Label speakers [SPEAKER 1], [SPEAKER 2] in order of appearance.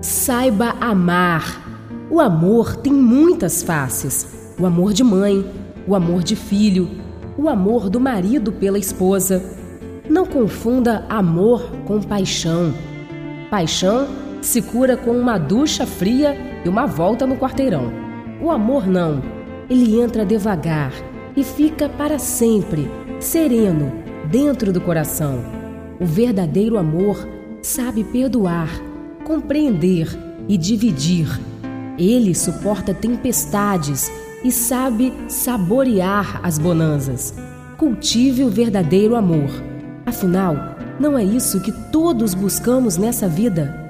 [SPEAKER 1] Saiba amar. O amor tem muitas faces: o amor de mãe, o amor de filho, o amor do marido pela esposa. Não confunda amor com paixão. Paixão se cura com uma ducha fria e uma volta no quarteirão. O amor não. Ele entra devagar e fica para sempre, sereno, dentro do coração. O verdadeiro amor sabe perdoar, compreender e dividir. Ele suporta tempestades e sabe saborear as bonanças. Cultive o verdadeiro amor. Afinal, não é isso que todos buscamos nessa vida?